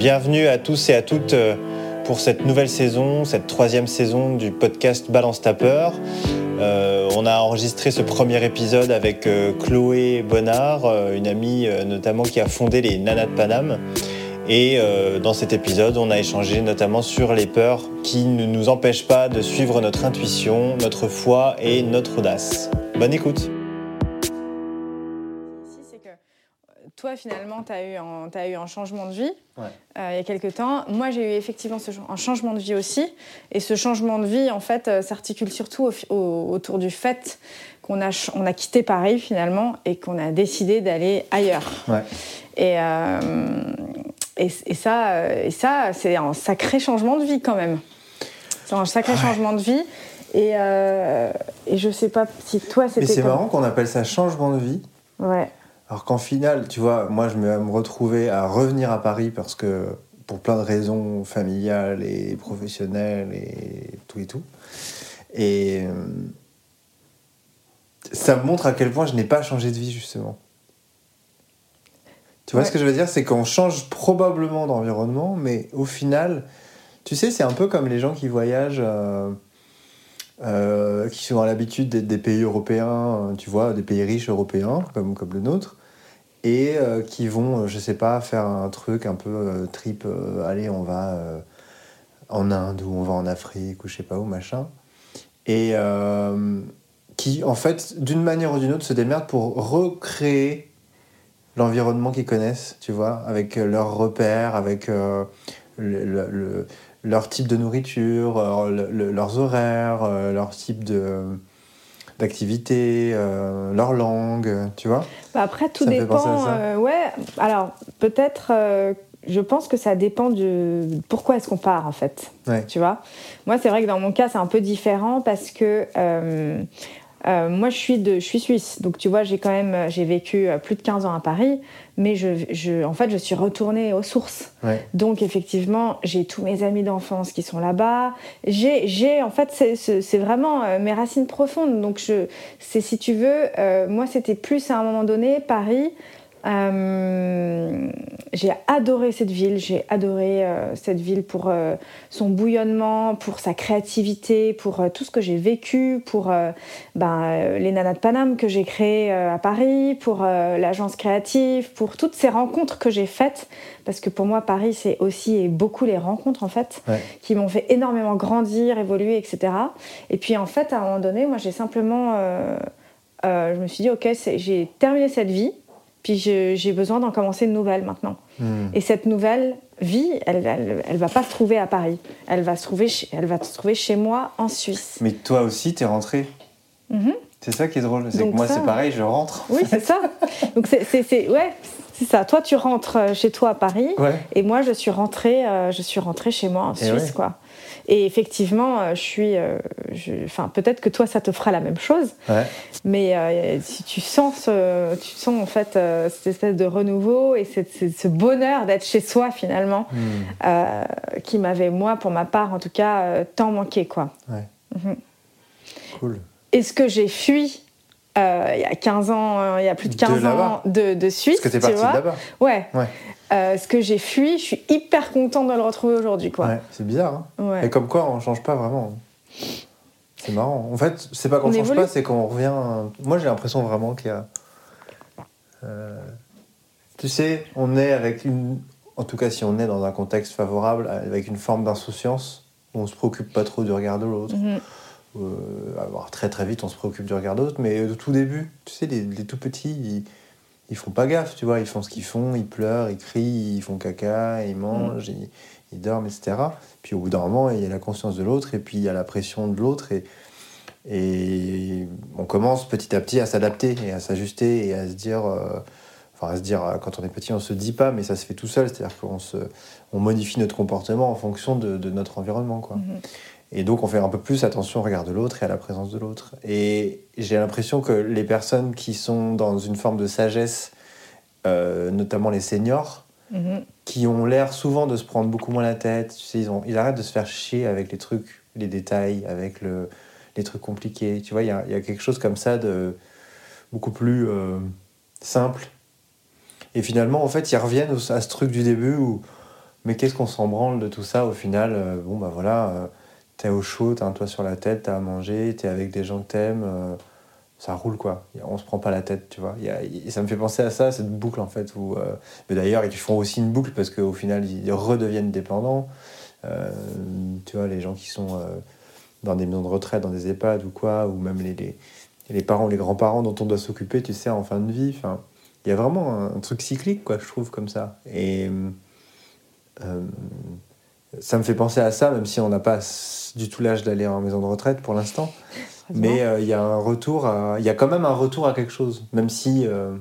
Bienvenue à tous et à toutes euh, pour cette nouvelle saison, cette troisième saison du podcast Balance ta peur. Euh, on a enregistré ce premier épisode avec euh, Chloé Bonnard, une amie notamment qui a fondé les Nanas de Paname. Et dans cet épisode, on a échangé notamment sur les peurs qui ne nous empêchent pas de suivre notre intuition, notre foi et notre audace. Bonne écoute toi, finalement, tu as, eu un- eu un changement de vie Ouais. euh, il y a quelques temps. Moi, j'ai eu effectivement ce, un changement de vie aussi. Et ce changement de vie, en fait, euh, s'articule surtout au fi- au- autour du fait qu'on a, ch- on a quitté Paris, finalement, et qu'on a décidé d'aller ailleurs. Ouais. Et, euh, et, et ça, et ça c'est un sacré changement de vie, quand même. C'est un sacré changement de vie. Et, et je sais pas si toi, c'était Mais c'est marrant qu'on appelle ça changement de vie. Ouais. Alors qu'en final, tu vois, moi je me retrouver à revenir à Paris parce que pour plein de raisons familiales et professionnelles et tout et tout. Et euh, ça me montre à quel point je n'ai pas changé de vie justement. Tu vois Ouais. ce que je veux dire? C'est qu'on change probablement d'environnement, mais au final, tu sais, c'est un peu comme les gens qui voyagent. euh, euh, qui ont l'habitude d'être des pays européens, tu vois, des pays riches européens, comme, comme le nôtre, et euh, qui vont, euh, je sais pas, faire un truc un peu euh, trip, euh, allez, on va en Inde ou on va en Afrique ou je sais pas où, machin, et qui, en fait, d'une manière ou d'une autre, se démerdent pour recréer l'environnement qu'ils connaissent, tu vois, avec leurs repères, avec le- le- le, leur type de nourriture, le- le- leurs horaires, leur type de d'activité, euh, leur langue, tu vois. Bah après, tout Ça dépend. euh, ouais, alors peut-être, euh, je pense que ça dépend de pourquoi est-ce qu'on part en fait. Ouais. Tu vois Moi, c'est vrai que dans mon cas, c'est un peu différent parce que euh, euh, moi, je suis, de, je suis suisse. Donc, tu vois, j'ai quand même j'ai vécu euh, plus de 15 ans à Paris, mais je, je, en fait, je suis retournée aux sources. Ouais. Donc, effectivement, j'ai tous mes amis d'enfance qui sont là-bas. J'ai, j'ai, en fait, c'est, vraiment euh, mes racines profondes. Donc, je, c'est si tu veux, euh, moi, c'était plus à un moment donné, Paris. Euh, j'ai adoré cette ville, j'ai adoré euh, cette ville pour euh, son bouillonnement, pour sa créativité, pour tout ce que j'ai vécu, pour ben, les Nanas de Paname que j'ai créées à Paris, pour l'agence créative, pour toutes ces rencontres que j'ai faites. Parce que pour moi, Paris, c'est aussi et beaucoup les rencontres, en fait, Ouais. qui m'ont fait énormément grandir, évoluer, etc. Et puis, en fait, à un moment donné, moi, j'ai simplement... je me suis dit, OK, j'ai terminé cette vie, puis j'ai besoin d'en commencer une nouvelle maintenant. Hmm. Et cette nouvelle vie, elle, elle, elle va pas se trouver à Paris. Elle va se trouver, chez, elle va se trouver chez moi en Suisse. Mais toi aussi, t'es rentré. Mhm. C'est ça qui est drôle. C'est que moi, ça- c'est pareil, je rentre. Oui, c'est ça. Donc c'est, ouais, c'est ça. Toi, tu rentres euh, chez toi à Paris, Ouais. et moi, je suis rentrée, euh, je suis rentrée chez moi en Et Suisse, ouais. quoi. Et effectivement, euh, je suis, euh, je- enfin, peut-être que toi, ça te fera la même chose. Ouais. Mais euh, si tu sens, ce, tu sens en fait euh, cette espèce de renouveau et cette- cette- ce bonheur d'être chez soi finalement, Hmm. euh, qui m'avait moi, pour ma part en tout cas, tant manqué quoi. Cool. Est-ce que j'ai fui euh, il y a 15 ans, euh, il y a plus de De 15 là-bas. ans de, de Suisse Parce que t'es tu parti de là-bas. Ouais. Ouais. Euh, ce que j'ai fui, je suis hyper contente de le retrouver aujourd'hui quoi. Ouais, c'est bizarre. Hein Ouais. Et comme quoi, on change pas vraiment. C'est marrant. En fait, c'est pas qu'on On change évolue. pas, c'est qu'on revient. Moi, j'ai l'impression vraiment qu'il y a. euh, Tu sais, on est avec une. En tout cas, si on est dans un contexte favorable, avec une forme d'insouciance, on se préoccupe pas trop du regard de l'autre. Euh, alors, très très vite, on se préoccupe du regard de l'autre, mais au tout début, tu sais, les, les tout petits, ils, ils font pas gaffe, tu vois, ils font ce qu'ils font, ils pleurent, ils crient, ils font caca, ils mangent, ils, ils dorment, etc. Puis au bout d'un moment, il y a la conscience de l'autre, et puis il y a la pression de l'autre, et, et on commence petit à petit à s'adapter et à s'ajuster et à se dire. euh, Enfin, à se dire, quand on est petit, on se dit pas, mais ça se fait tout seul. C'est-à-dire qu'on se, on modifie notre comportement en fonction de, de notre environnement. Quoi. Mhm. Et donc, on fait un peu plus attention au regard de l'autre et à la présence de l'autre. Et j'ai l'impression que les personnes qui sont dans une forme de sagesse, euh, notamment les seniors, Mhm. qui ont l'air souvent de se prendre beaucoup moins la tête, tu sais, ils, ont, ils arrêtent de se faire chier avec les trucs, les détails, avec le, les trucs compliqués. Tu vois, il y a, il y a quelque chose comme ça de beaucoup plus euh, simple. Et finalement, en fait, ils reviennent à ce truc du début où Mais qu'est-ce qu'on s'en branle de tout ça au final euh, Bon, bah voilà, t'es au chaud, t'as un toit sur la tête, t'as à manger, t'es avec des gens que t'aimes, euh, ça roule quoi. On se prend pas la tête, tu vois. Ça me fait penser à ça, cette boucle en fait. Où, euh, mais d'ailleurs, ils font aussi une boucle parce qu'au final, ils redeviennent dépendants. Euh, tu vois, les gens qui sont dans des maisons de retraite, dans des EHPAD ou quoi, ou même les, les, les parents, les grands-parents dont on doit s'occuper, tu sais, en fin de vie. Il y a vraiment un, un truc cyclique, quoi, je trouve, comme ça. Et ça me fait penser à ça, même si on n'a pas du tout l'âge d'aller en maison de retraite pour l'instant. Mais euh, il y a un retour, à- il y a quand même un retour à quelque chose, même si euh,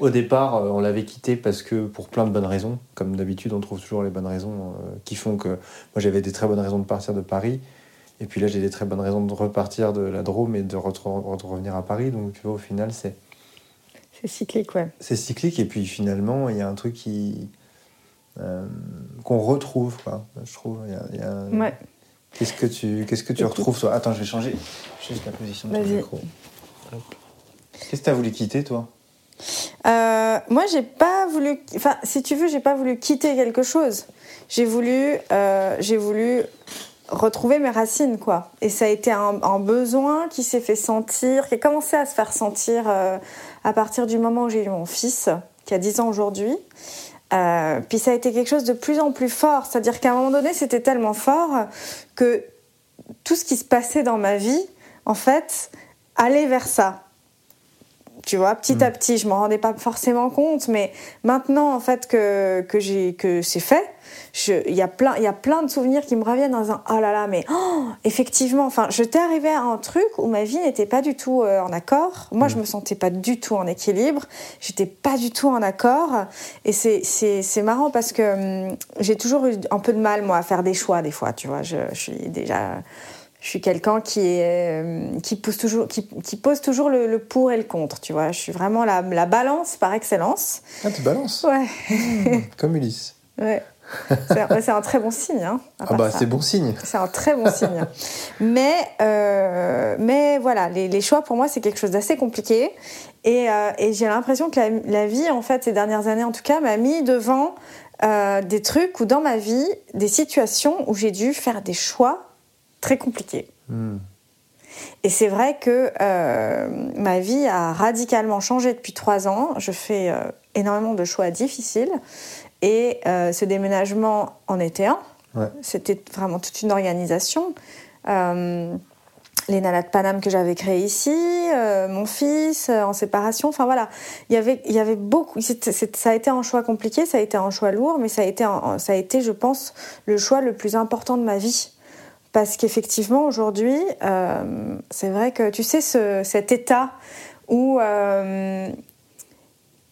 au départ euh, on l'avait quitté parce que pour plein de bonnes raisons, comme d'habitude on trouve toujours les bonnes raisons euh, qui font que moi j'avais des très bonnes raisons de partir de Paris, et puis là j'ai des très bonnes raisons de repartir de la Drôme et de, retro- de revenir à Paris, donc tu vois au final c'est C'est cyclique, ouais. c'est cyclique. Et puis finalement il y a un truc qui euh, qu'on retrouve quoi, je trouve. Il y a- il y a- Ouais. Qu'est-ce que tu qu'est-ce que tu Écoute. retrouves toi? Attends, je vais changer juste la position de ton micro. Qu'est-ce que tu as voulu quitter toi? Euh, moi, j'ai pas voulu. Enfin, si tu veux, j'ai pas voulu quitter quelque chose. J'ai voulu, euh, j'ai voulu retrouver mes racines, quoi. Et ça a été un, un besoin qui s'est fait sentir, qui a commencé à se faire sentir euh, à partir du moment où j'ai eu mon fils, qui a 10 ans aujourd'hui. Euh, puis ça a été quelque chose de plus en plus fort. C'est-à-dire qu'à un moment donné, c'était tellement fort que tout ce qui se passait dans ma vie, en fait, allait vers ça. Tu vois, petit à petit, je m'en rendais pas forcément compte, mais maintenant, en fait, que, que, j'ai, que c'est fait, il y, a plein- il y a plein de souvenirs qui me reviennent en disant Oh là là, mais oh, effectivement, enfin, j'étais arrivée à un truc où ma vie n'était pas du tout euh, en accord. Moi, je me sentais pas du tout en équilibre, j'étais pas du tout en accord. Et c'est, marrant parce que hum, j'ai toujours eu un peu de mal, moi, à faire des choix, des fois, tu vois. Je, je suis déjà. Je suis quelqu'un qui, est, euh, qui, pose toujours, qui, qui pose toujours le, le pour et le contre, tu vois. Je suis vraiment la, la balance par excellence. Ah, tu balances Ouais, Comme Ulysse. ouais. C'est un, très bon signe. Hein, Ah bah c'est bon signe. C'est un très bon signe. Mais, euh, mais voilà, les, les choix pour moi, c'est quelque chose d'assez compliqué. Et, euh, et j'ai l'impression que la, la vie, en fait, ces dernières années en tout cas, m'a mis devant euh, des trucs ou dans ma vie, des situations où j'ai dû faire des choix très compliqués. Hmm. Et c'est vrai que ma vie a radicalement changé depuis trois ans. Je fais énormément de choix difficiles. Et euh, ce déménagement en était un. Ouais. C'était vraiment toute une organisation. Euh, les Nanas de Paname que j'avais créées ici, euh, mon fils en séparation, enfin voilà, il y avait, il y avait beaucoup. ça a été un choix compliqué, ça a été un choix lourd, mais ça a été, un- ça a été, je pense, le choix le plus important de ma vie. Parce qu'effectivement, aujourd'hui, c'est vrai que tu sais, ce- cet état où,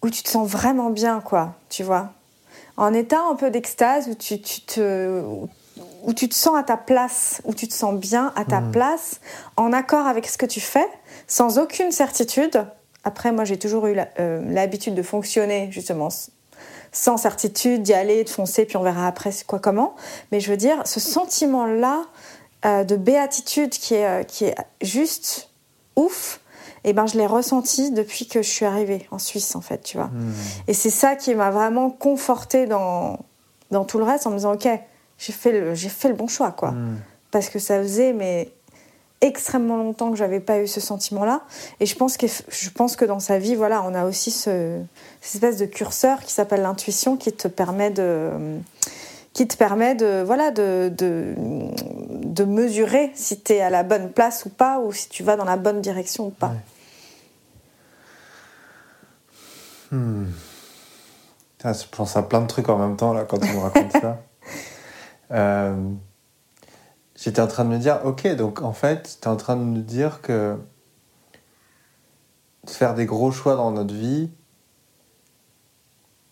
où tu te sens vraiment bien, quoi, tu vois. En état un peu d'extase, où tu, tu te, où tu te sens à ta place, où tu te sens bien à ta place, en accord avec ce que tu fais, sans aucune certitude. Après, moi, j'ai toujours eu euh, l'habitude de fonctionner, justement, sans certitude, d'y aller, de foncer, puis on verra après quoi, comment. Mais je veux dire, ce sentiment-là euh, de béatitude qui est, euh, qui est juste ouf, et ben, je l'ai ressenti depuis que je suis arrivée en Suisse, en fait, tu vois. Hmm. Et c'est ça qui m'a vraiment confortée dans, dans tout le reste en me disant, OK, j'ai fait le, j'ai fait le bon choix, quoi. Hmm. Parce que ça faisait mais, extrêmement longtemps que j'avais pas eu ce sentiment-là. Et je pense, que, je pense que dans sa vie, voilà, on a aussi ce, cette espèce de curseur qui s'appelle l'intuition qui te permet de qui te permet de, voilà, de, de, de mesurer si tu es à la bonne place ou pas, ou si tu vas dans la bonne direction ou pas. Ouais. Hmm. Je pense à plein de trucs en même temps là quand tu me racontes ça. Euh, J'étais en train de me dire, ok, donc en fait, tu es en train de me dire que faire des gros choix dans notre vie,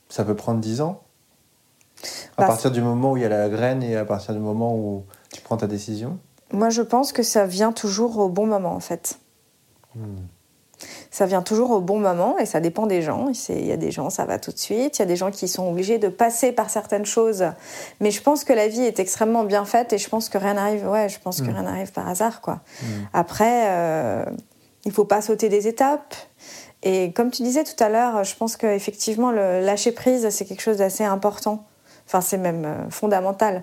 ça peut prendre 10 ans À Bah, partir du moment où il y a la graine et à partir du moment où tu prends ta décision Moi, je pense que ça vient toujours au bon moment, en fait. Ça vient toujours au bon moment et ça dépend des gens. Il y a des gens, ça va tout de suite. Il y a des gens qui sont obligés de passer par certaines choses. Mais je pense que la vie est extrêmement bien faite et je pense que rien n'arrive. Ouais, je pense que Mm. rien n'arrive par hasard, quoi. Mm. Après, euh, il faut pas sauter des étapes. Et comme tu disais tout à l'heure, je pense qu'effectivement, le lâcher prise, c'est quelque chose d'assez important. Enfin, c'est même euh, fondamental.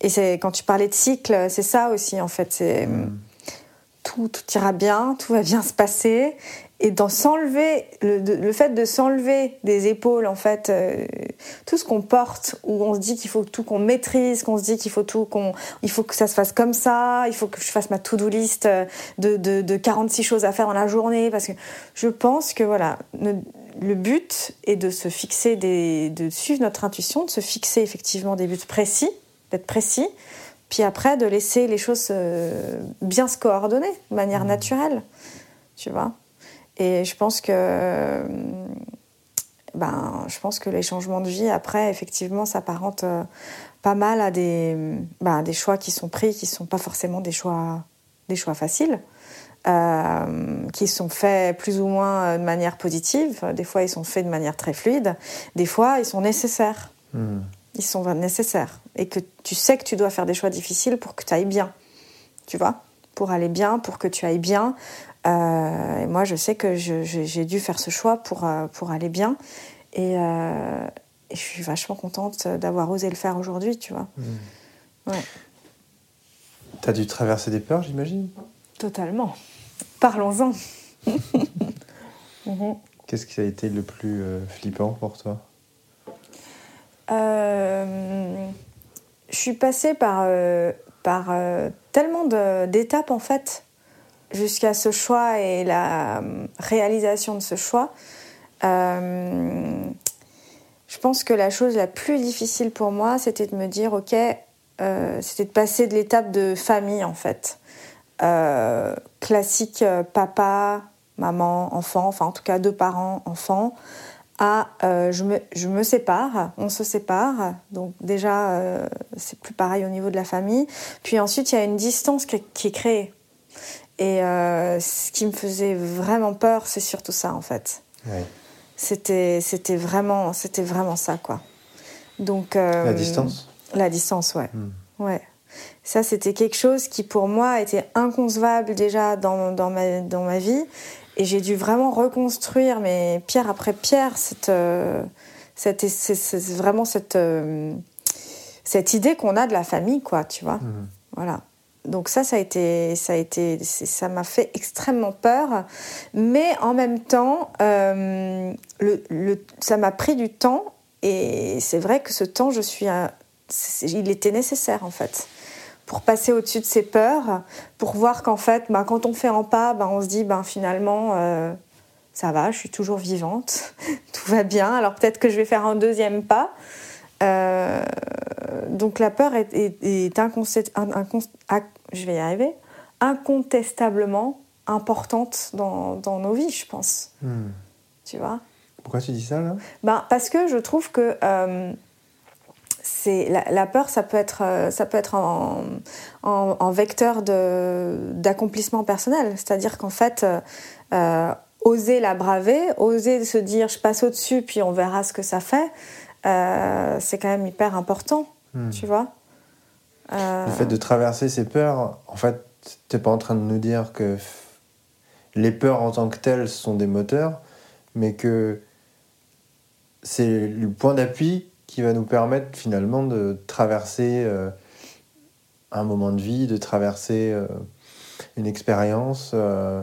Et c'est quand tu parlais de cycle, c'est ça aussi en fait. C'est Mm. Tout, tout ira bien, tout va bien se passer. Et dans s'enlever, le, le fait de s'enlever des épaules, en fait, euh, tout ce qu'on porte, où on se dit qu'il faut tout qu'on maîtrise, qu'on se dit qu'il faut tout qu'on, il faut que ça se fasse comme ça, il faut que je fasse ma to-do list euh, de, de, de 46 choses à faire dans la journée, parce que je pense que voilà, le but est de se fixer des, de suivre notre intuition, de se fixer effectivement des buts précis, d'être précis, puis après de laisser les choses euh, bien se coordonner de manière naturelle, tu vois. Et je pense que, euh, ben, je pense que les changements de vie après, effectivement, s'apparentent euh, pas mal à des, ben, des choix qui sont pris, qui sont pas forcément des choix, des choix faciles. euh, qui sont faits plus ou moins de manière positive. Des fois, ils sont faits de manière très fluide. Des fois, ils sont nécessaires Mm. Ils sont nécessaires et que tu sais que tu dois faire des choix difficiles pour que tu ailles bien, tu vois, pour aller bien, pour que tu ailles bien. Euh, et moi, je sais que j'ai dû faire ce choix pour, euh, pour aller bien et, euh, et je suis vachement contente d'avoir osé le faire aujourd'hui, tu vois. Ouais, T'as dû traverser des peurs, j'imagine? Totalement. Parlons-en. Mhm. Qu'est-ce qui a été le plus euh, flippant pour toi? Euh, je suis passée par, euh, par euh, tellement d'étapes en fait jusqu'à ce choix et la réalisation de ce choix. Je pense que la chose la plus difficile pour moi, c'était de me dire, ok, c'était de passer de l'étape de famille en fait. Classique papa, maman, enfant, enfin en tout cas deux parents, enfants, à euh, je, me, je me sépare, on se sépare, donc déjà euh, c'est plus pareil au niveau de la famille. Puis ensuite il y a une distance qui, qui est créée. Et euh, ce qui me faisait vraiment peur, c'est surtout ça en fait. C'était c'était vraiment c'était vraiment ça quoi. Donc La distance? La distance, ouais. Hmm. Ouais. Ça, c'était quelque chose qui, pour moi, était inconcevable déjà dans, dans, ma, dans ma vie. Et j'ai dû vraiment reconstruire, mais pierre après pierre, cette, euh, cette, c'est- c'est vraiment cette, euh, cette idée qu'on a de la famille, quoi, tu vois. Mhm. Voilà. Donc ça, ça a été, ça a été, ça m'a fait extrêmement peur, mais en même temps, euh, le, le- ça m'a pris du temps et c'est vrai que ce temps, je suis, un- il était nécessaire en fait pour passer au-dessus de ces peurs, pour voir qu'en fait, ben, quand on fait un pas, ben, on se dit, ben, finalement, euh, ça va, je suis toujours vivante, tout va bien. Alors peut-être que je vais faire un deuxième pas. Euh, donc la peur est, est, est inconce- un- incon- ac- je vais y arriver, incontestablement importante dans, dans nos vies, je pense. Hmm. Tu vois? Pourquoi tu dis ça là? Ben, Parce que je trouve que euh, c'est la, la peur, ça peut être, euh, ça peut être en, en, en vecteur de- d'accomplissement personnel. C'est-à-dire qu'en fait, euh, euh, oser la braver, oser se dire je passe au-dessus puis on verra ce que ça fait, euh, c'est quand même hyper important, Hmm. tu vois. Euh, Le fait de traverser ces peurs, en fait, t'es pas en train de nous dire que les peurs en tant que telles sont des moteurs, mais que c'est le point d'appui qui va nous permettre finalement de traverser euh, un moment de vie, de traverser euh, une expérience, euh,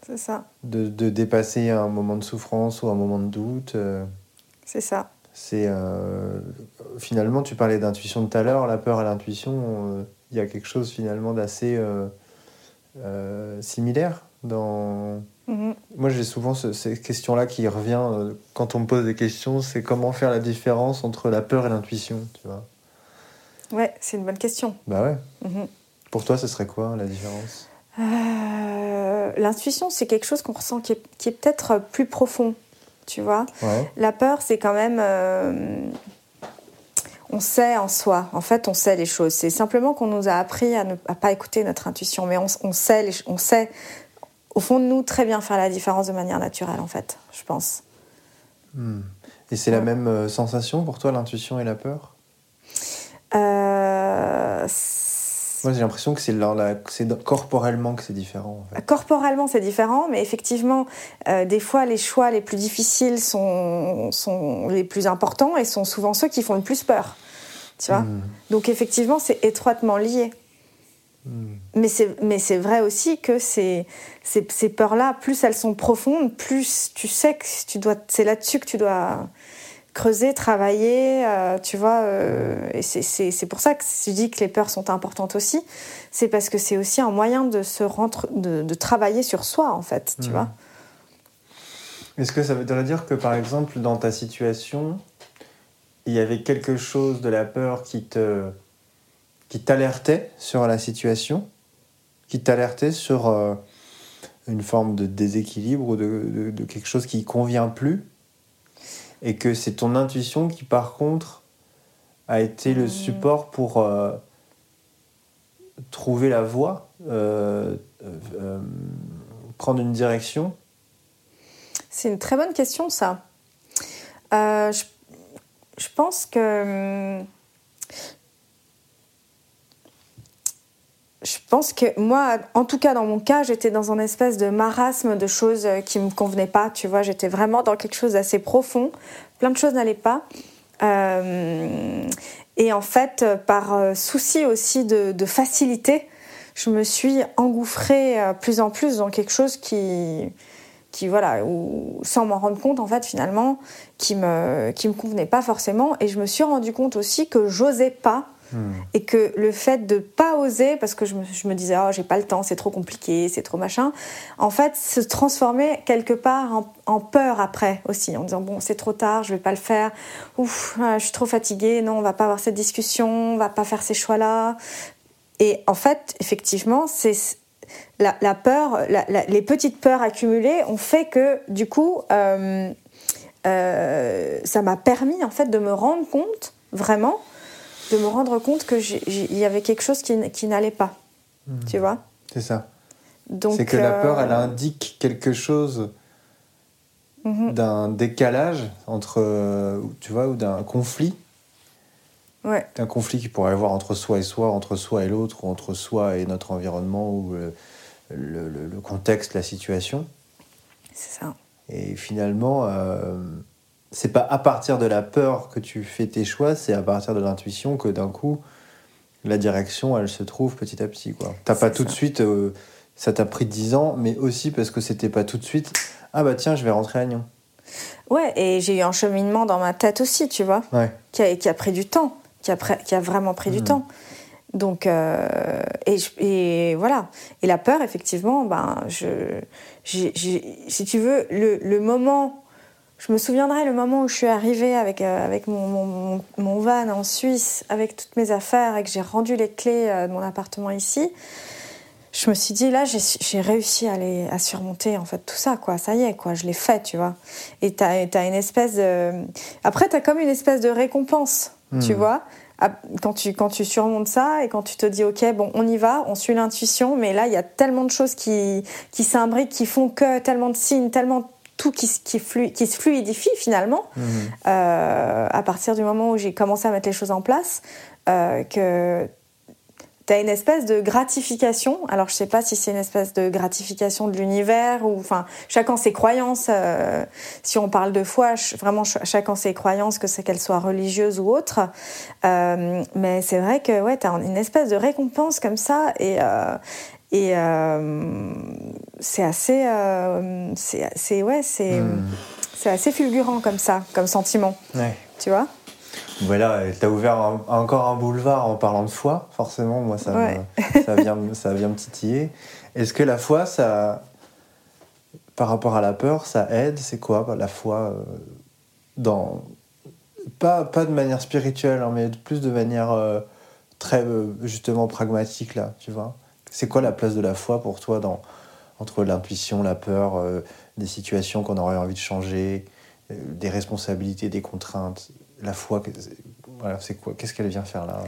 c'est ça, de, de dépasser un moment de souffrance ou un moment de doute. c'est ça. C'est finalement, tu parlais d'intuition tout à l'heure, la peur et l'intuition, il y a quelque chose finalement d'assez similaire dans. Mhm. Moi, j'ai souvent ce- cette question-là qui revient euh, quand on me pose des questions, c'est comment faire la différence entre la peur et l'intuition, tu vois Ouais, c'est une bonne question. Bah ouais. Mhm. Pour toi, ce serait quoi la différence? Euh, L'intuition, c'est quelque chose qu'on ressent qui est, qui est peut-être plus profond, tu vois. Ouais. La peur, c'est quand même. euh, on sait en soi, en fait, on sait les choses. C'est simplement qu'on nous a appris à ne à pas écouter notre intuition, mais on, on sait, les on sait, au fond de nous, très bien faire la différence de manière naturelle, en fait, je pense. Hmm. Et c'est la même euh, sensation pour toi, l'intuition et la peur? Euh, Moi, j'ai l'impression que c'est la- corporellement que c'est différent. En fait. Corporellement, c'est différent, mais effectivement, euh, des fois, les choix les plus difficiles sont, sont les plus importants et sont souvent ceux qui font le plus peur. Tu vois? Hmm. Donc effectivement, c'est étroitement lié. Hmm. Mais c'est, mais c'est vrai aussi que ces, ces, ces peurs-là, plus elles sont profondes, plus tu sais que tu dois, c'est là-dessus que tu dois creuser, travailler, euh, tu vois. euh, et c'est, c'est, c'est pour ça que je dis que les peurs sont importantes aussi. C'est parce que c'est aussi un moyen de se rendre, de, de travailler sur soi, en fait, tu Mhm. vois. Est-ce que ça voudrait dire que par exemple dans ta situation, il y avait quelque chose de la peur qui te qui t'alertait sur la situation, qui t'alertait sur euh, une forme de déséquilibre ou de, de- de quelque chose qui convient plus, et que c'est ton intuition qui par contre a été le support pour euh, trouver la voie, euh, prendre une direction? C'est une très bonne question, ça. Je, je pense que. hum, Je pense que moi, en tout cas dans mon cas, j'étais dans un espèce de marasme de choses euh, qui me convenaient pas. Tu vois, j'étais vraiment dans quelque chose d'assez profond. Plein de choses n'allaient pas. Euh, et en fait, euh, par souci aussi de, facilité, je me suis engouffrée plus en plus dans quelque chose qui, qui voilà, sans m'en rendre compte en fait finalement, qui me qui me convenait pas forcément. Et je me suis rendu compte aussi que j'osais pas et que le fait de pas oser, parce que je me, disais oh j'ai pas le temps, c'est trop compliqué, c'est trop machin, en fait se transformait quelque part en, peur après aussi, en disant bon c'est trop tard, je vais pas le faire, ouf, ah, je suis trop fatiguée, non on va pas avoir cette discussion, on va pas faire ces choix là. Et en fait effectivement c'est la, peur, les petites peurs accumulées ont fait que du coup euh, euh, ça m'a permis en fait de me rendre compte vraiment de me rendre compte que il y avait quelque chose qui, n'allait pas. Tu vois? C'est ça. C'est que la euh, peur, elle indique quelque chose mhm, d'un décalage entre, euh, tu vois, ou d'un conflit, ouais. D'un conflit qui pourrait y avoir entre soi et soi, entre soi et l'autre, ou entre soi et notre environnement, ou le, le- le- le contexte, la situation. c'est ça. Et finalement, euh, c'est pas à partir de la peur que tu fais tes choix, c'est à partir de l'intuition que d'un coup, la direction, elle se trouve petit à petit. quoi. T'as pas C'est tout de ça. suite, euh, ça t'a pris 10 ans, mais aussi parce que c'était pas tout de suite, ah bah tiens, je vais rentrer à Nyon. ouais et j'ai eu un cheminement dans ma tête aussi tu vois Ouais. qui a, qui a pris du temps, qui a, pré- qui a vraiment pris du Mhm. temps. Donc, euh, et, voilà. Et la peur, effectivement, ben, je, si tu veux, le, le moment, je me souviendrai le moment où je suis arrivée avec, euh, avec mon, mon, mon van en Suisse, avec toutes mes affaires et que j'ai rendu les clés euh, de mon appartement ici. Je me suis dit, là, j'ai réussi à, les, à surmonter en fait tout ça, quoi. Ça y est, quoi, je l'ai fait, tu vois. Et t'as as une espèce de. Après, t'as comme une espèce de récompense, tu Mhm. vois. Ah, Quand tu, quand tu surmontes ça et quand tu te dis, OK, bon, on y va, on suit l'intuition, mais là, il y a tellement de choses qui, qui s'imbriquent, qui font que, tellement de signes, tellement tout qui, se- qui, flu- qui se fluidifie finalement, Mhm. euh, à partir du moment où j'ai commencé à mettre les choses en place, euh, que tu as une espèce de gratification. Alors, je sais pas si c'est une espèce de gratification de l'univers ou, enfin, chacun ses croyances. euh, si on parle de foi, vraiment, ch- chacun ses croyances, que c'est qu'elles soient religieuses ou autres. Mais c'est vrai que, ouais, tu as une espèce de récompense comme ça et. et euh, c'est assez, euh, c'est, ouais, c'est, Mhm. c'est assez fulgurant comme ça, comme sentiment, Ouais. tu vois? Voilà, t'as ouvert un- encore un boulevard en parlant de foi, forcément, moi ça, Ouais. me, ça, vient, me- ça vient me titiller. Est-ce que la foi, ça, par rapport à la peur, ça aide? C'est quoi bah, la foi euh, dans, pas, pas de manière spirituelle, hein, mais plus de manière euh, très justement pragmatique, là, tu vois? C'est quoi la place de la foi pour toi dans, entre l'intuition, la peur, euh, des situations qu'on aurait envie de changer, euh, des responsabilités, des contraintes La foi, voilà, c'est quoi Qu'est-ce qu'elle vient faire là?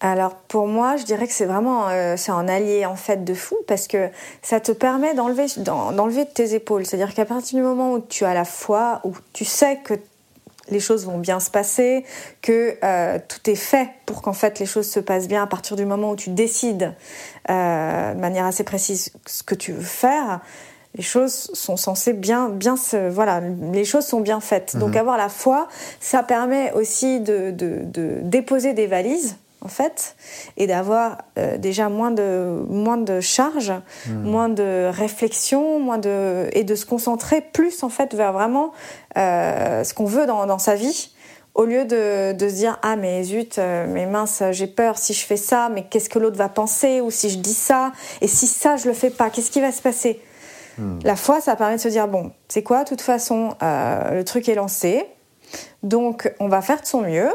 Alors pour moi, je dirais que c'est vraiment euh, c'est un allié en fait de fou parce que ça te permet d'enlever d'en- d'enlever de tes épaules. C'est-à-dire qu'à partir du moment où tu as la foi, où tu sais que les choses vont bien se passer, que euh, tout est fait pour qu'en fait les choses se passent bien à partir du moment où tu décides euh, de manière assez précise ce que tu veux faire. Les choses sont censées bien, bien se, voilà, les choses sont bien faites. Donc Mhm. avoir la foi, ça permet aussi de, de, de déposer des valises en fait, et d'avoir euh, déjà moins de, moins de charges, moins de réflexion, moins de, et de se concentrer plus en fait vers vraiment euh, ce qu'on veut dans, dans sa vie, au lieu de, de se dire ah mais zut, euh, mais mince, j'ai peur si je fais ça, mais qu'est-ce que l'autre va penser, ou si je dis ça, et si ça je le fais pas, qu'est-ce qui va se passer? La foi, ça permet de se dire bon, c'est quoi, de toute façon, le truc est lancé, donc on va faire de son mieux.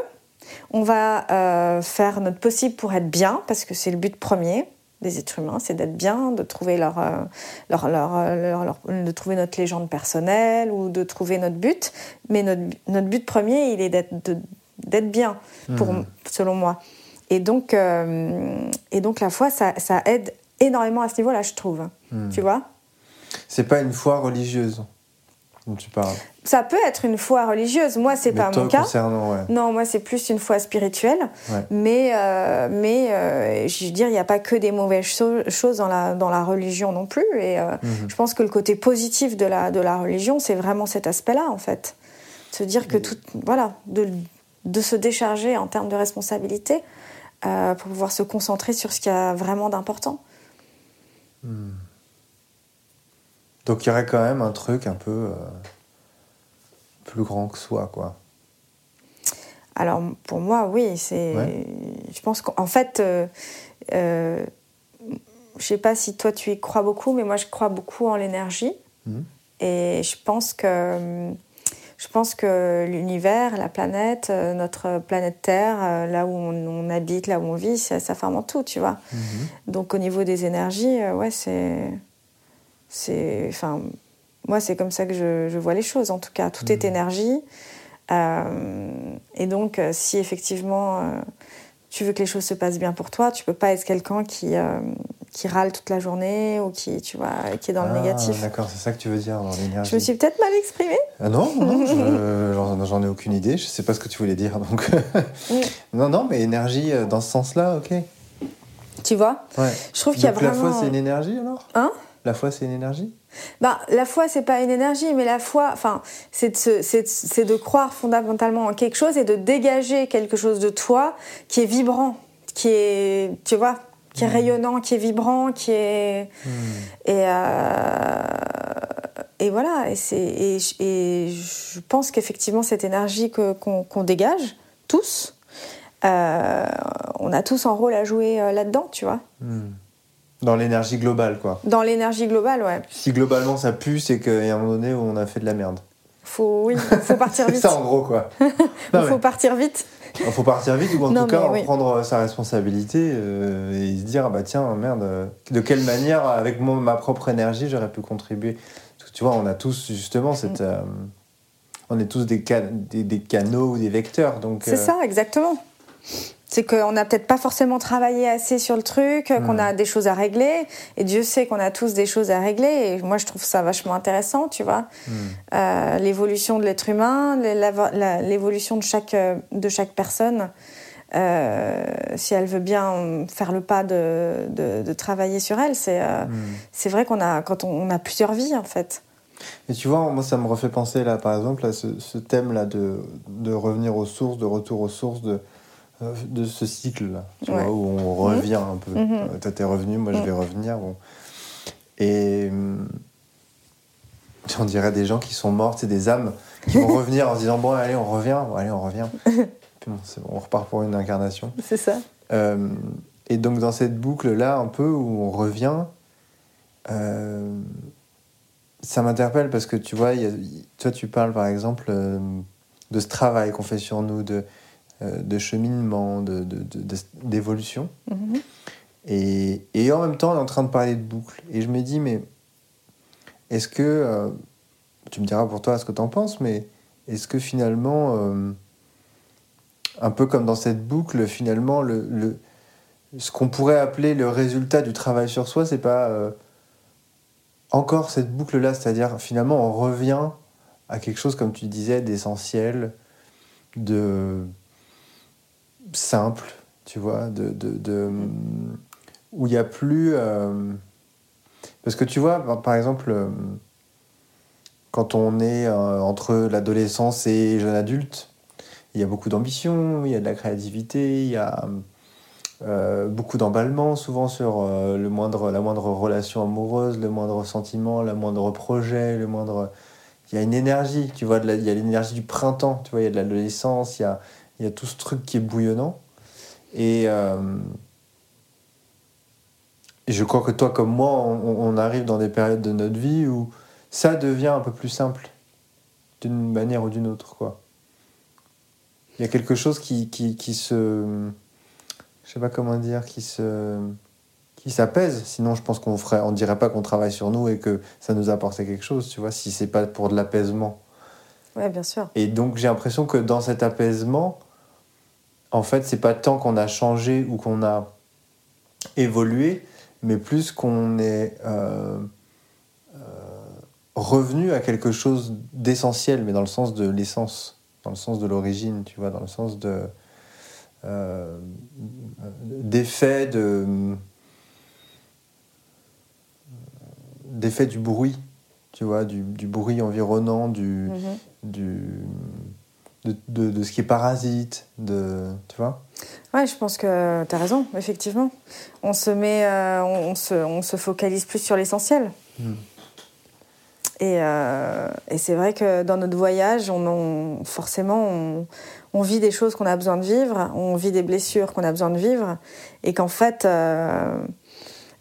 On va euh, faire notre possible pour être bien, parce que c'est le but premier des êtres humains, c'est d'être bien, de trouver leur, euh, leur, leur, leur- leur- de trouver notre légende personnelle ou de trouver notre but. Mais notre, notre but premier, il est d'être bien, pour, selon moi. Et donc, euh, et donc la foi, ça, ça aide énormément à ce niveau-là, je trouve. Tu vois? C'est pas une foi religieuse dont tu parles. Ça peut être une foi religieuse. Moi, c'est pas mon cas. ouais. Non, moi, c'est plus une foi spirituelle. Ouais. Mais, euh, mais euh, je veux dire, il n'y a pas que des mauvaises cho- choses dans la, dans la religion non plus. Et euh, Mhm. je pense que le côté positif de la, de la religion, c'est vraiment cet aspect-là, en fait. Se dire que tout. Voilà, de, de se décharger en termes de responsabilité pour pouvoir se concentrer sur ce qu'il y a vraiment d'important. Donc il y aurait quand même un truc un peu plus grand que soi, quoi. Alors, pour moi, oui, c'est. Ouais. Je pense qu'en fait, euh, euh, je sais pas si toi tu y crois beaucoup, mais moi je crois beaucoup en l'énergie. Mhm. Et je pense que. Je pense que l'univers, la planète, euh, notre planète Terre, là où on, on habite, là où on vit, ça, ça forme en tout, tu vois. Mhm. Donc au niveau des énergies, ouais, c'est. C'est. Enfin, moi, c'est comme ça que je, je vois les choses, en tout cas. Tout est énergie. Euh, et donc, euh, si effectivement euh, tu veux que les choses se passent bien pour toi, tu peux pas être quelqu'un qui, euh, qui râle toute la journée ou qui, tu vois, qui est dans le Ah, négatif. D'accord, c'est ça que tu veux dire dans l'énergie. Je me suis peut-être mal exprimée. Ah non, non, je- j'en ai aucune idée. Je sais pas ce que tu voulais dire. Donc, non, non, mais énergie dans ce sens-là, ok. Tu vois? Ouais. Je trouve qu'il y a Donc la vraiment. foi, c'est une énergie alors? Hein? La foi, c'est une énergie? Ben, la foi, c'est pas une énergie, mais la foi, enfin, c'est de, croire fondamentalement en quelque chose et de dégager quelque chose de toi qui est vibrant, qui est, tu vois, qui est rayonnant, qui est vibrant, qui est. Et, euh, et voilà, et, et, je- et je pense qu'effectivement, cette énergie qu'on dégage, tous, euh, on a tous un rôle à jouer euh, là-dedans, tu vois. Dans l'énergie globale, quoi. Dans l'énergie globale, ouais. Si globalement ça pue, c'est qu'il y a un moment donné où on a fait de la merde. Faut, oui, faut partir C'est vite. ça en gros, quoi. Il Non, faut mais- partir vite. Il faut partir vite ou en Non, tout cas mais en oui. prendre sa responsabilité euh, et se dire ah bah tiens merde euh, de quelle manière avec mon, ma propre énergie j'aurais pu contribuer? Parce que tu vois on a tous justement cette Mm. euh, on est tous des, ca- des, des canaux ou des vecteurs donc C'est euh, ça, exactement. C'est qu'on n'a peut-être pas forcément travaillé assez sur le truc, Mm. qu'on a des choses à régler. Et Dieu sait qu'on a tous des choses à régler. Et moi, je trouve ça vachement intéressant, tu vois. Mm. Euh, l'évolution de l'être humain, l'évolution de chaque, euh, de chaque personne. Euh, si elle veut bien faire le pas de, de, de travailler sur elle, c'est euh, Mm. c'est vrai qu'on a, quand on, on a plusieurs vies, en fait. Et tu vois, moi, ça me refait penser, là, par exemple, à ce, ce thème-là de, de revenir aux sources, de retour aux sources, de, euh, de ce cycle-là, tu Ouais. vois, où on revient un peu. Mhm. Euh, Toi, t'es revenu, moi, je Mhm. vais revenir. bon. Et hum, on dirait des gens qui sont morts, c'est des âmes qui vont revenir en se disant, bon, allez, on revient, bon, allez, on revient. Puis bon, on repart pour une incarnation. C'est ça. Euh, et donc dans cette boucle-là, un peu où on revient, euh, ça m'interpelle parce que tu vois, il y a- toi tu parles par exemple euh, de ce travail qu'on fait sur nous, de, euh, de cheminement, de- de- de- de- d'évolution. Mhm. Et, et en même temps, on est en train de parler de boucle. Et je me dis, mais est-ce que, euh, tu me diras pour toi ce que tu en penses, mais est-ce que finalement, euh, un peu comme dans cette boucle, finalement, le, le- ce qu'on pourrait appeler le résultat du travail sur soi, c'est pas euh, encore cette boucle-là, c'est-à-dire finalement, on revient à quelque chose, comme tu disais, d'essentiel, de simple, tu vois, de, de, de- où il n'y a plus. euh, Parce que tu vois, par exemple, euh, quand on est euh, entre l'adolescence et jeune adulte, il y a beaucoup d'ambition, il y a de la créativité, il y a beaucoup d'emballement, souvent sur le moindre, la moindre relation amoureuse, le moindre sentiment, le moindre projet, le moindre. Il y a une énergie, tu vois, il y a l'énergie du printemps, tu vois, il y a de l'adolescence, il y a, il y a tout ce truc qui est bouillonnant. Et, et je crois que toi comme moi, on, arrive dans des périodes de notre vie où ça devient un peu plus simple, d'une manière ou d'une autre. quoi. Il y a quelque chose qui, qui, qui se... Je sais pas comment dire, qui se qui s'apaise. Sinon, je pense qu'on ferait, on dirait pas qu'on travaille sur nous et que ça nous apportait quelque chose, tu vois, si c'est pas pour de l'apaisement. Ouais, bien sûr. Et donc, j'ai l'impression que dans cet apaisement, en fait, c'est pas tant qu'on a changé ou qu'on a évolué, mais plus qu'on est euh, euh, revenu à quelque chose d'essentiel, mais dans le sens de l'essence, dans le sens de l'origine, tu vois, dans le sens de euh, d'effet de d'effet du bruit, tu vois, du, du bruit environnant, du, mm-hmm. du de, de, de, ce qui est parasite, de, tu vois Ouais, je pense que tu as raison, effectivement. On se met, euh, on, se, on, se, focalise plus sur l'essentiel. Hmm. Et, euh, et c'est vrai que dans notre voyage, on, forcément, on, on, vit des choses qu'on a besoin de vivre, on vit des blessures qu'on a besoin de vivre, et qu'en fait. Euh,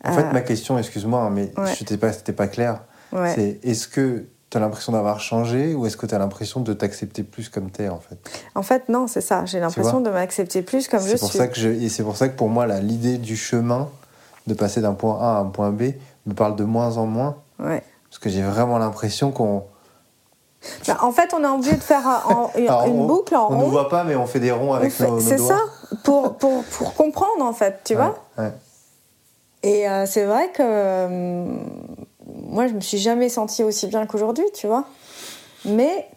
en fait, ma question, excuse-moi, mais ouais. c'était pas, pas clair. Ouais. C'est est-ce que tu as l'impression d'avoir changé ou est-ce que tu as l'impression de t'accepter plus comme tu es en fait? En fait, non, c'est ça. J'ai l'impression de m'accepter plus comme je pour suis. Ça que je, et c'est pour ça que pour moi, l'idée du chemin, de passer d'un point A à un point B, me parle de moins en moins. Ouais. Parce que j'ai vraiment l'impression qu'on. Bah, en fait, on a envie de faire une boucle en rond. On ne voit pas, mais on fait des ronds avec nos, C'est ça, pour, pour, pour, comprendre en fait, tu vois? Et euh, c'est vrai que. Moi, je me suis jamais sentie aussi bien qu'aujourd'hui, tu vois. Mais